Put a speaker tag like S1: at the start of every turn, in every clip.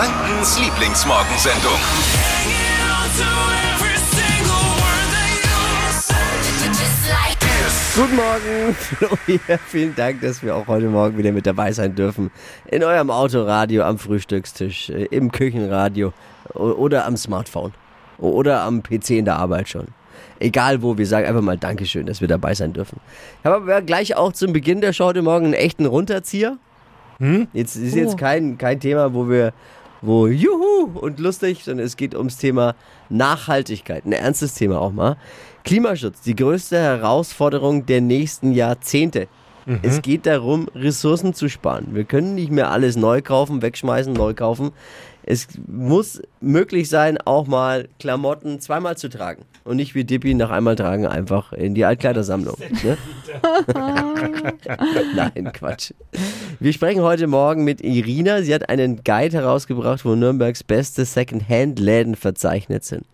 S1: Frankens Lieblingsmorgensendung.
S2: Guten Morgen, Flo hier. Vielen Dank, dass wir auch heute Morgen wieder mit dabei sein dürfen. In eurem Autoradio, am Frühstückstisch, äh, im Küchenradio oder am Smartphone oder am PC in der Arbeit schon. Egal wo, wir sagen einfach mal Dankeschön, dass wir dabei sein dürfen. Ich habe aber gleich auch zum Beginn der Show heute Morgen einen echten Runterzieher. Jetzt ist jetzt
S3: Oh.
S2: kein, kein Thema, wo wir, wo juhu und lustig, sondern es geht ums Thema Nachhaltigkeit. Ein ernstes Thema auch mal. Klimaschutz, die größte Herausforderung der nächsten Jahrzehnte. Es geht darum, Ressourcen zu sparen. Wir können nicht mehr alles neu kaufen, wegschmeißen, neu kaufen. Es muss möglich sein, auch mal Klamotten zweimal zu tragen. Und nicht wie Dippy nach einmal tragen einfach in die Altkleidersammlung. Ne? Nein, Quatsch. Wir sprechen heute Morgen mit Irina. Sie hat einen Guide herausgebracht, wo Nürnbergs beste Second-Hand-Läden verzeichnet sind.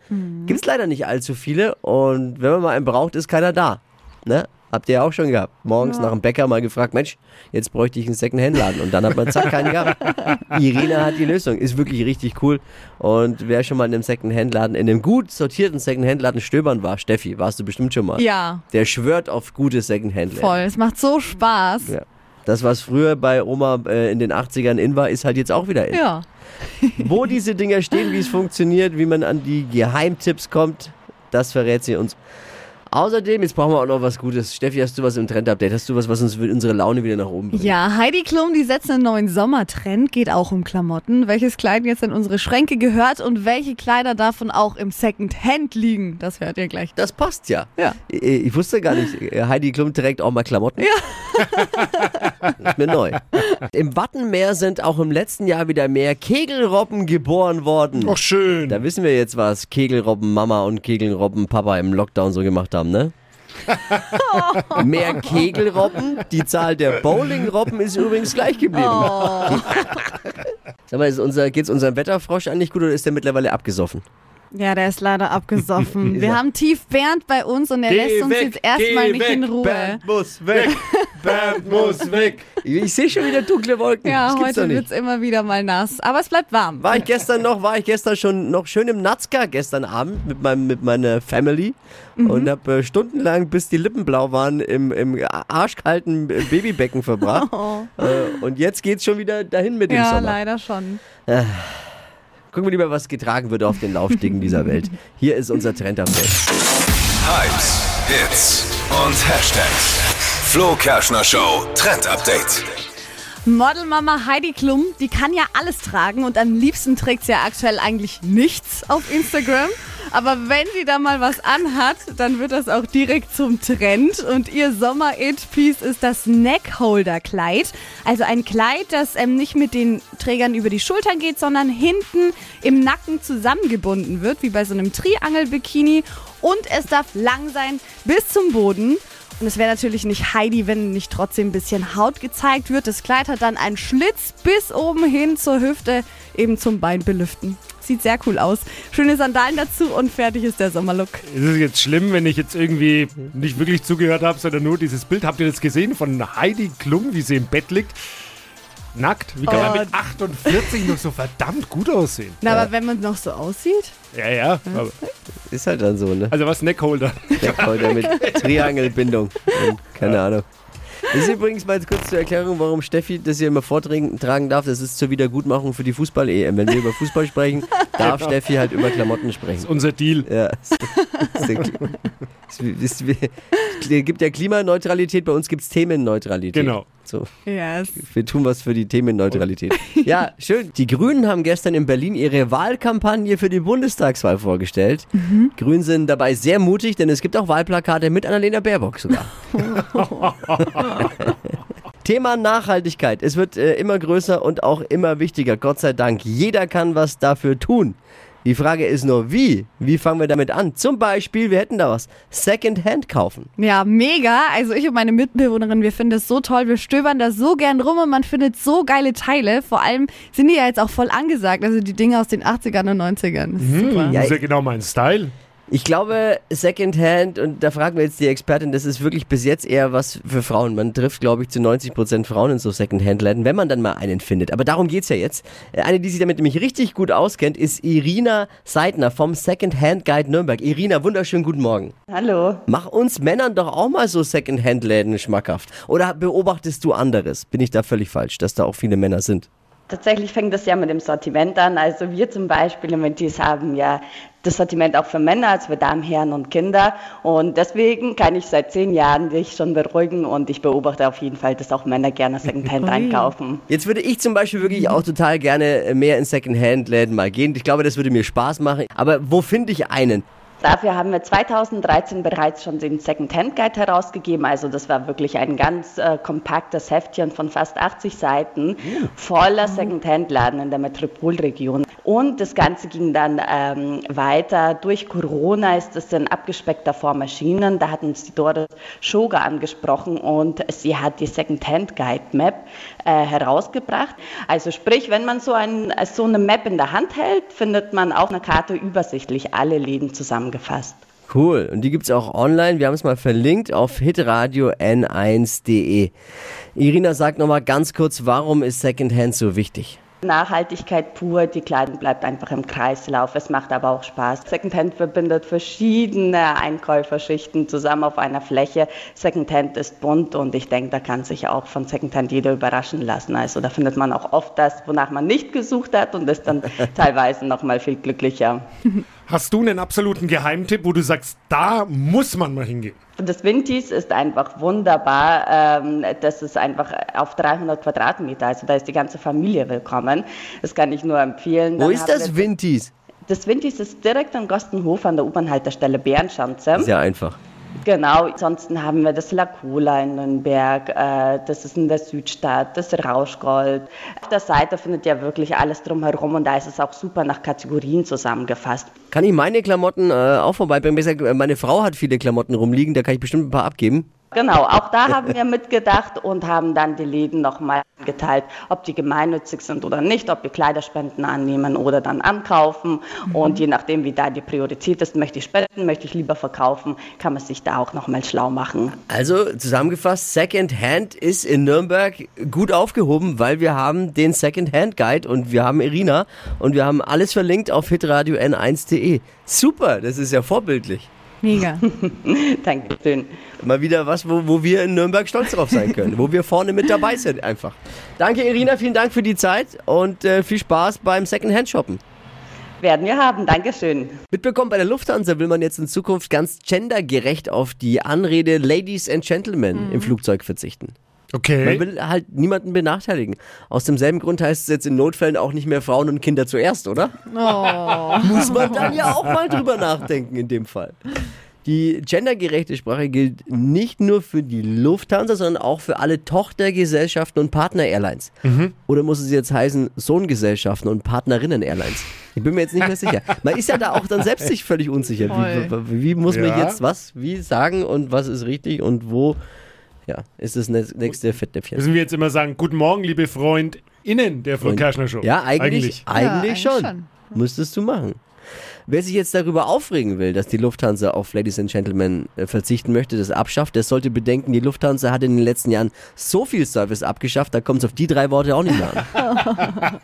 S2: Gibt es leider nicht allzu viele und wenn man mal einen braucht, ist keiner da. Ne? Habt ihr ja auch schon gehabt. Morgens nach dem Bäcker mal gefragt, Mensch, jetzt bräuchte ich einen Second-Hand-Laden. Und dann hat man zack keinen gehabt. Irina hat die Lösung. Ist wirklich richtig cool. Und wer schon mal in einem Second-Hand-Laden, in einem gut sortierten Second-Hand-Laden stöbern war, Steffi, warst du bestimmt schon mal.
S3: Ja,
S2: Der schwört auf gute Second-Hand-Läden.
S3: voll. Es macht so Spaß.
S2: Ja. Das, was früher bei Oma äh, in den 80ern in war, ist halt jetzt auch wieder in.
S3: Ja.
S2: Wo diese Dinger stehen, wie es funktioniert, wie man an die Geheimtipps kommt, das verrät sie uns. Außerdem, jetzt brauchen wir auch noch was Gutes. Steffi, hast du was im Trend-Update? Hast du was, was uns unsere Laune wieder nach oben bringt?
S3: Ja, Heidi Klum, die setzt einen neuen Sommertrend, geht auch um Klamotten. Welches Kleid jetzt in unsere Schränke gehört und welche Kleider davon auch im Second-Hand liegen, das hört ihr gleich.
S2: Das passt ja.
S3: Ja.
S2: Ich, ich wusste gar nicht, äh, Heidi Klum trägt auch mal Klamotten. Ja. ist mir neu. Im Wattenmeer sind auch im letzten Jahr wieder mehr Kegelrobben geboren worden.
S4: Ach schön.
S2: Da wissen wir jetzt, was Kegelrobben Mama und Kegelrobben Papa im Lockdown so gemacht haben, ne? Mehr Kegelrobben, die Zahl der Bowlingrobben ist übrigens gleich geblieben. Sag mal, unser, geht's unserem Wetterfrosch eigentlich gut oder ist der mittlerweile abgesoffen?
S3: Ja, der ist leider abgesoffen. Wir haben Tief Bernd bei uns und er lässt uns jetzt erstmal nicht in Ruhe.
S2: Bernd muss weg, Bernd muss weg. Ich, ich sehe schon wieder dunkle Wolken.
S3: Ja,
S2: das
S3: heute
S2: nicht.
S3: wird's immer wieder mal nass. Aber es bleibt warm.
S2: War ich gestern noch, war ich gestern schon noch schön im Nazca gestern Abend mit meinem mit meiner Family
S3: Mhm.
S2: und habe äh, stundenlang, bis die Lippen blau waren, im, im arschkalten äh, Babybecken verbracht. äh, und jetzt geht's schon wieder dahin mit dem
S3: Oh. Ja,
S2: Sommer.
S3: leider schon.
S2: Gucken wir lieber, was getragen wird auf den Laufstiegen dieser Welt. Hier ist unser Trend-Update.
S1: Hypes, Hits und Hashtags. Flo Kerschner Show Trend Update.
S3: Modelmama Heidi Klum, die kann ja alles tragen und am liebsten trägt sie ja aktuell eigentlich nichts auf Instagram. Aber wenn sie da mal was anhat, dann wird das auch direkt zum Trend. Und ihr Sommer-It-Piece ist das Neckholder-Kleid. Also ein Kleid, das ähm, nicht mit den Trägern über die Schultern geht, sondern hinten im Nacken zusammengebunden wird, wie bei so einem Triangel-Bikini. Und es darf lang sein bis zum Boden. Und es wäre natürlich nicht Heidi, wenn nicht trotzdem ein bisschen Haut gezeigt wird. Das Kleid hat dann einen Schlitz bis oben hin zur Hüfte, eben zum Bein belüften. Sieht sehr cool aus. Schöne Sandalen dazu und fertig ist der Sommerlook.
S4: Ist es jetzt schlimm, wenn ich jetzt irgendwie nicht wirklich zugehört habe, sondern nur dieses Bild? Habt ihr das gesehen von Heidi Klum, wie sie im Bett liegt? Nackt? Wie kann man
S3: Oh.
S4: mit 48 noch so verdammt gut aussehen?
S3: Na, aber wenn man noch so aussieht?
S4: Ja, ja.
S2: Ist halt dann so, ne?
S4: also was Neckholder?
S2: Der heute mit Triangelbindung. Keine Ahnung. Das ist übrigens mal kurz zur Erklärung, warum Steffi das hier immer vortragen tragen darf. Das ist zur Wiedergutmachung für die Fußball-EM. Wenn wir über Fußball sprechen, darf Steffi halt über Klamotten sprechen.
S4: Unser Deal.
S2: Ja, es gibt ja Klimaneutralität, bei uns gibt es Themenneutralität.
S4: Genau.
S2: So,
S3: Yes.
S2: wir tun was für die Themenneutralität. Ja, schön. Die Grünen haben gestern in Berlin ihre Wahlkampagne für die Bundestagswahl vorgestellt. Grünen sind dabei sehr mutig, denn es gibt auch Wahlplakate mit Annalena Baerbock sogar. Thema Nachhaltigkeit. Es wird äh, immer größer und auch immer wichtiger. Gott sei Dank. Jeder kann was dafür tun. Die Frage ist nur, wie? Wie fangen wir damit an? Zum Beispiel, wir hätten da was. Secondhand kaufen.
S3: Ja, mega. Also ich und meine Mitbewohnerin, wir finden das so toll. Wir stöbern da so gern rum und man findet so geile Teile. Vor allem sind die ja jetzt auch voll angesagt. Also die Dinge aus den 80ern und 90ern. Das ist super.
S2: Ja,
S4: Das ist ja genau mein Style.
S2: Ich glaube, Secondhand, und da fragen wir jetzt die Expertin, das ist wirklich bis jetzt eher was für Frauen. Man trifft, glaube ich, zu 90% Frauen in so Secondhand-Läden, wenn man dann mal einen findet. Aber darum geht's ja jetzt. Äh, Eine, die sich damit nämlich richtig gut auskennt, ist Irina Seidner vom Secondhand Guide Nürnberg. Irina, wunderschönen guten Morgen.
S5: Hallo.
S2: Mach uns Männern doch auch mal so Secondhand-Läden schmackhaft. Oder beobachtest du anderes? Bin ich da völlig falsch, dass da auch viele Männer sind?
S5: Tatsächlich fängt das ja mit dem Sortiment an. Also wir zum Beispiel im Mentis haben ja das Sortiment auch für Männer, also für Damen, Herren und Kinder. Und deswegen kann ich seit zehn Jahren dich schon beruhigen und ich beobachte auf jeden Fall, dass auch Männer gerne Secondhand einkaufen.
S2: Jetzt würde ich zum Beispiel wirklich auch total gerne mehr in Secondhand-Läden mal gehen. Ich glaube, das würde mir Spaß machen. Aber wo finde ich einen?
S5: Dafür haben wir 2013 bereits schon den Second-Hand Guide herausgegeben. Also das war wirklich ein ganz äh, kompaktes Heftchen von fast 80 Seiten voller Second-Hand-Laden in der Metropolregion. Und das Ganze ging dann ähm, weiter. Durch Corona ist es in abgespeckter Form erschienen. Da hat uns die Doris Schoger angesprochen und sie hat die Second-Hand Guide Map äh, herausgebracht. Also sprich, wenn man so, ein, so eine Map in der Hand hält, findet man auf einer Karte übersichtlich alle Läden zusammengefasst.
S2: Cool. Und die gibt's auch online. Wir haben es mal verlinkt auf hitradio n1.de. Irina sagt nochmal ganz kurz, warum ist Secondhand so wichtig?
S5: Nachhaltigkeit pur, die Kleidung bleibt einfach im Kreislauf. Es macht aber auch Spaß. Secondhand verbindet verschiedene Einkäuferschichten zusammen auf einer Fläche. Secondhand ist bunt und ich denke, da kann sich auch von Secondhand jeder überraschen lassen. Also da findet man auch oft das, wonach man nicht gesucht hat und ist dann teilweise noch mal viel glücklicher.
S4: Hast du einen absoluten Geheimtipp, wo du sagst, da muss man mal hingehen?
S5: Das Vintis ist einfach wunderbar. Ähm, das ist einfach auf 300 Quadratmeter. Also da ist die ganze Familie willkommen. Das kann ich nur empfehlen.
S2: Wo
S5: Dann
S2: ist das Vintis?
S5: Das Vintis ist direkt am Gostenhof an der U-Bahn-Haltestelle Bärenschanze.
S2: Sehr einfach.
S5: Genau, ansonsten haben wir das La Cola in Nürnberg, äh, das ist in der Südstadt, das Rauschgold. Auf der Seite findet ihr wirklich alles drumherum und da ist es auch super nach Kategorien zusammengefasst.
S2: Kann ich meine Klamotten äh, auch vorbeibringen? Meine Frau hat viele Klamotten rumliegen, da kann ich bestimmt ein paar abgeben.
S5: Genau, auch da haben wir mitgedacht und haben dann die Läden nochmal geteilt, ob die gemeinnützig sind oder nicht, ob wir Kleiderspenden annehmen oder dann ankaufen. Und je nachdem, wie da die Priorität ist, möchte ich spenden, möchte ich lieber verkaufen, kann man sich da auch nochmal schlau machen.
S2: Also zusammengefasst, Secondhand ist in Nürnberg gut aufgehoben, weil wir haben den Secondhand Guide und wir haben Irina und wir haben alles verlinkt auf hitradio n1.de. Super, das ist ja vorbildlich.
S3: Mega.
S5: Dankeschön.
S2: Mal wieder was, wo, wo wir in Nürnberg stolz drauf sein können, wo wir vorne mit dabei sind einfach. Danke Irina, vielen Dank für die Zeit und äh, viel Spaß beim Secondhand Shoppen.
S5: Werden wir haben, Dankeschön.
S2: Mitbekommen, bei der Lufthansa will man jetzt in Zukunft ganz gendergerecht auf die Anrede Ladies and Gentlemen im Flugzeug verzichten. Man
S4: Okay.
S2: will halt niemanden benachteiligen. Aus demselben Grund heißt es jetzt in Notfällen auch nicht mehr Frauen und Kinder zuerst, oder? Muss man dann ja auch mal drüber nachdenken in dem Fall. Die gendergerechte Sprache gilt nicht nur für die Lufthansa, sondern auch für alle Tochtergesellschaften und Partner-Airlines. Oder muss es jetzt heißen Sohngesellschaften und Partnerinnen-Airlines? Ich bin mir jetzt nicht mehr sicher. Man ist ja da auch dann selbst sich völlig unsicher. Wie, wie, wie muss man
S4: Ja.
S2: jetzt was, wie sagen und was ist richtig und wo ja, ist das nä- nächste Fettnäpfchen.
S4: Müssen wir jetzt immer sagen, guten Morgen, liebe FreundInnen der Flo Kerschner Show.
S2: Ja, eigentlich, eigentlich,
S3: eigentlich
S2: schon.
S3: schon.
S2: Müsstest du machen. Wer sich jetzt darüber aufregen will, dass die Lufthansa auf Ladies and Gentlemen äh, verzichten möchte, das abschafft, der sollte bedenken, die Lufthansa hat in den letzten Jahren so viel Service abgeschafft, da kommt es auf die drei Worte auch nicht mehr an.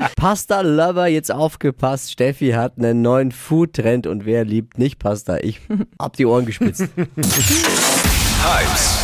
S2: Pasta Lover, jetzt aufgepasst. Steffi hat einen neuen Food-Trend und wer liebt nicht Pasta? Ich hab die Ohren gespitzt.
S1: Hypes,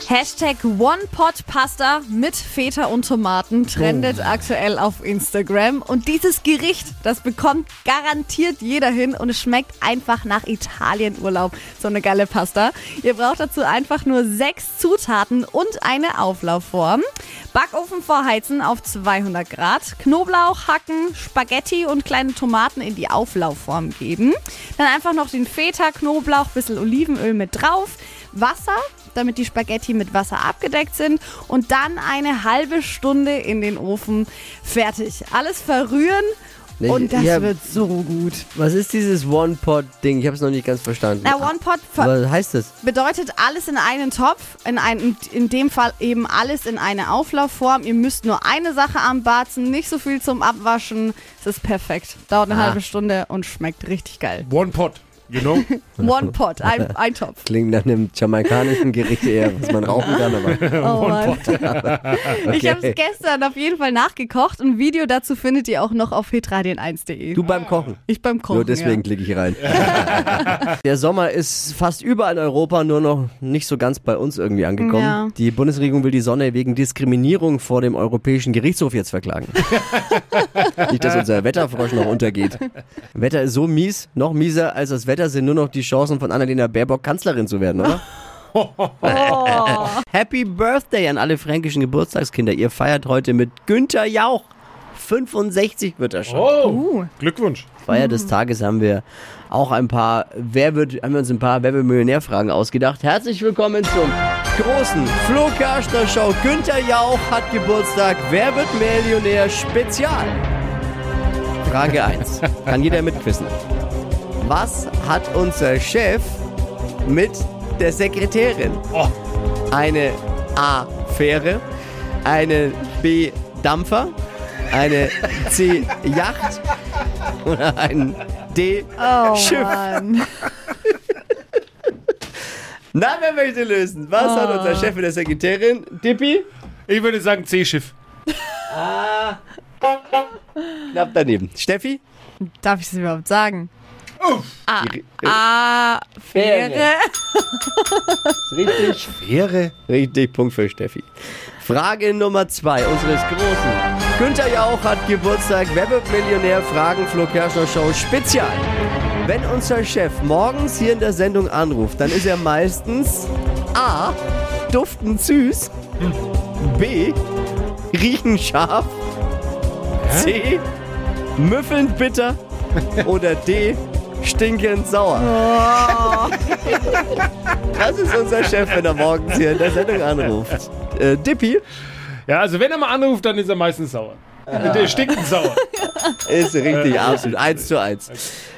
S3: Hashtag One-Pot-Pasta mit Feta und Tomaten trendet aktuell auf Instagram. Und dieses Gericht, das bekommt garantiert jeder hin und es schmeckt einfach nach Italienurlaub. So eine geile Pasta. Ihr braucht dazu einfach nur sechs Zutaten und eine Auflaufform. Backofen vorheizen auf 200 Grad. Knoblauch hacken, Spaghetti und kleine Tomaten in die Auflaufform geben. Dann einfach noch den Feta, Knoblauch, bisschen Olivenöl mit drauf. Wasser, damit die Spaghetti mit Wasser abgedeckt sind und dann eine halbe Stunde in den Ofen fertig. Alles verrühren
S2: Nee,
S3: Und das
S2: ja,
S3: wird so gut.
S2: Was ist dieses One-Pot-Ding? Ich habe es noch nicht ganz verstanden.
S3: Na, One Pot ver-
S2: Was heißt das?
S3: bedeutet alles in einen Topf, in, ein, in dem Fall eben alles in eine Auflaufform. Ihr müsst nur eine Sache anbarzen, nicht so viel zum Abwaschen. Es ist perfekt. Dauert eine
S2: Ah.
S3: halbe Stunde und schmeckt richtig geil.
S4: One Pot, you know?
S3: One Pot, ein, ein Topf.
S2: Klingt nach einem jamaikanischen Gericht eher, was man rauchen kann, aber
S3: Oh Mann. Ich habe es gestern auf jeden Fall nachgekocht. Ein Video dazu findet ihr auch noch auf hitradion1.de.
S2: du beim Kochen.
S3: Ich beim Kochen.
S2: Nur deswegen klicke ich rein. Der Sommer ist fast überall in Europa, nur noch nicht so ganz bei uns irgendwie angekommen.
S3: Ja.
S2: Die Bundesregierung will die Sonne wegen Diskriminierung vor dem Europäischen Gerichtshof jetzt verklagen. nicht, dass unser Wetterfrosch noch untergeht. Wetter ist so mies, noch mieser als das Wetter sind nur noch die Chancen von Annalena Baerbock Kanzlerin zu werden, oder?
S3: Ja.
S2: Happy Birthday an alle fränkischen Geburtstagskinder. Ihr feiert heute mit Günther Jauch. 65 wird er schon.
S4: Oh,
S3: Uh.
S4: Glückwunsch.
S2: Feier des Tages haben wir auch ein paar, wer wird, haben wir uns ein paar Wer wird Millionär-Fragen ausgedacht. Herzlich willkommen zum großen Flo Kerschner Show. Günther Jauch hat Geburtstag. Wer wird Millionär Spezial? Frage 1. Kann jeder mitquissen. Was hat unser Chef mit der Sekretärin?
S4: Oh.
S2: Eine A. Fähre, eine B. Dampfer, eine C. Yacht oder ein D.
S3: Oh.
S2: Na, wer möchte lösen? Was hat unser Chef mit der Sekretärin? Dippi?
S4: Ich würde sagen C-Schiff.
S2: Knapp daneben. Steffi?
S3: Darf ich es überhaupt sagen? Ah,
S2: Die-
S3: ah,
S2: Fähre.
S3: Fähre.
S2: Richtig.
S4: Wäre?
S2: Richtig, Punkt für Steffi. Frage Nummer zwei unseres Großen. Günther Jauch hat Geburtstag. Wer wird Millionär? Fragen Flo Kerschner Show Spezial. Wenn unser Chef morgens hier in der Sendung anruft, dann ist er meistens A. Duftend süß. B. Riechen scharf. C. Müffelnd bitter. Oder D. Stinkend sauer. Das ist unser Chef, wenn er morgens hier in der Sendung anruft. Äh, Dippi
S4: Ja, also wenn er mal anruft, dann ist er meistens sauer. Der stinkend sauer.
S2: ist richtig, absolut. Eins zu eins.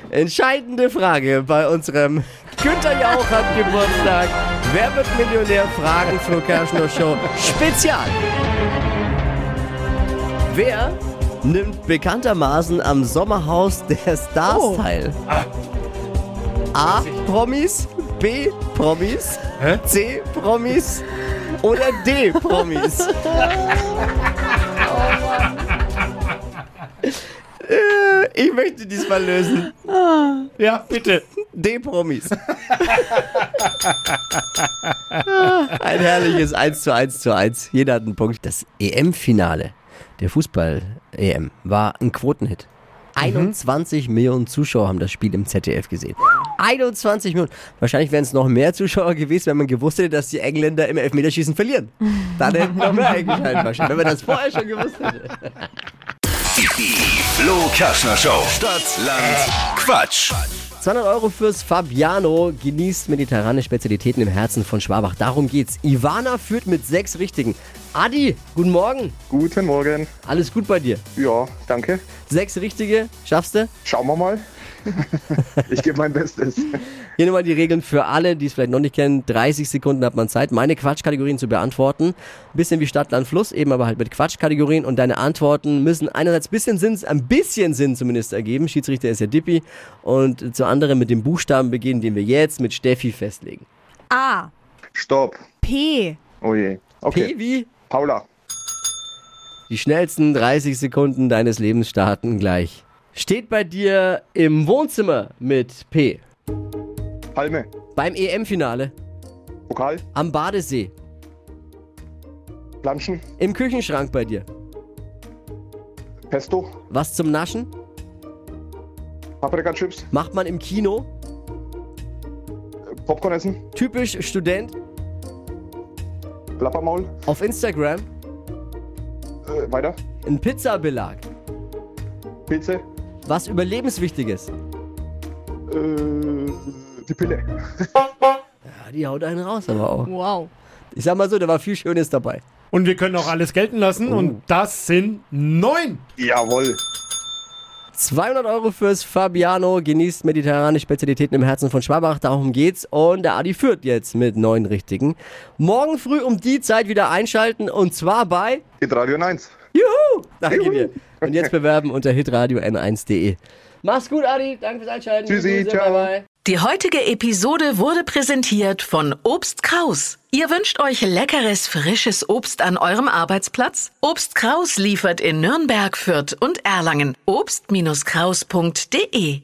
S2: Entscheidende Frage bei unserem Günther Jauch hat Geburtstag. Wer wird Millionär? Fragen Flo Kerschner Show Spezial. Wer nimmt bekanntermaßen am Sommerhaus der Stars
S3: Oh.
S2: teil? A. Promis, B. Promis,
S4: Hä?
S2: C. Promis oder D. Promis? Äh, ich möchte diesmal lösen.
S4: Ja, bitte.
S2: D-Promis. Ein herrliches 1 zu 1 zu 1. Jeder hat einen Punkt. Das EM-Finale der Fußball-EM war ein Quotenhit. 21 Millionen Zuschauer haben das Spiel im ZDF gesehen. 21 Millionen. Wahrscheinlich wären es noch mehr Zuschauer gewesen, wenn man gewusst hätte, dass die Engländer im Elfmeterschießen verlieren. Dann hätten noch mehr eingeschaltet wahrscheinlich, wenn man das vorher schon gewusst hätte.
S1: Die Flo Kerschner Show. Stadt, Land, Quatsch.
S2: 200 Euro fürs Fabiano genießt mediterrane Spezialitäten im Herzen von Schwabach. Darum geht's. Ivana führt mit sechs Richtigen. Adi, guten Morgen.
S6: Guten Morgen.
S2: Alles gut bei dir?
S6: Ja, danke.
S2: Sechs Richtige, schaffst du?
S6: Schauen wir mal. ich gebe mein Bestes.
S2: Hier nochmal die Regeln für alle, die es vielleicht noch nicht kennen. 30 Sekunden hat man Zeit, meine Quatschkategorien zu beantworten. Ein bisschen wie Stadt, Land, Fluss, eben aber halt mit Quatschkategorien. Und deine Antworten müssen einerseits bisschen Sinn, ein bisschen Sinn zumindest ergeben. Schiedsrichter ist ja Dippi. Und zu anderen mit dem Buchstaben beginnen, den wir jetzt mit Steffi festlegen.
S3: A.
S6: Stopp.
S3: P.
S6: Oh je. Okay.
S2: P wie?
S6: Paula.
S2: Die schnellsten 30 Sekunden deines Lebens starten gleich. Steht bei dir im Wohnzimmer mit P.
S6: Palme.
S2: Beim EM-Finale.
S6: Pokal.
S2: Am Badesee.
S6: Planschen.
S2: Im Küchenschrank bei dir.
S6: Pesto.
S2: Was zum Naschen?
S6: Paprika-Chips.
S2: Macht man im Kino?
S6: Popcorn essen.
S2: Typisch Student?
S6: Plappermaul.
S2: Auf Instagram?
S6: Äh, weiter.
S2: Ein Pizzabelag?
S6: Pilze.
S2: Was Überlebenswichtiges?
S6: Äh, die Pille.
S2: Ja, die haut einen raus aber auch.
S3: Wow.
S2: Ich sag mal so, da war viel Schönes dabei.
S4: Und wir können auch alles gelten lassen. Und das sind neun.
S6: Jawohl.
S2: 200 Euro fürs Fabiano. Genießt mediterrane Spezialitäten im Herzen von Schwabach. Darum geht's. Und der Adi führt jetzt mit neun Richtigen. Morgen früh um die Zeit wieder einschalten. Und zwar bei
S6: Hitradio 1.
S2: Juhu! Danke dir. Und jetzt bewerben unter hitradio n1.de. Mach's gut, Adi. Danke fürs Einschalten.
S6: Tschüssi,
S2: Grüße,
S6: ciao.
S2: Bye, bye.
S7: Die heutige Episode wurde präsentiert von Obst Kraus. Ihr wünscht euch leckeres, frisches Obst an eurem Arbeitsplatz? Obst Kraus liefert in Nürnberg, Fürth und Erlangen. Obst-Kraus.de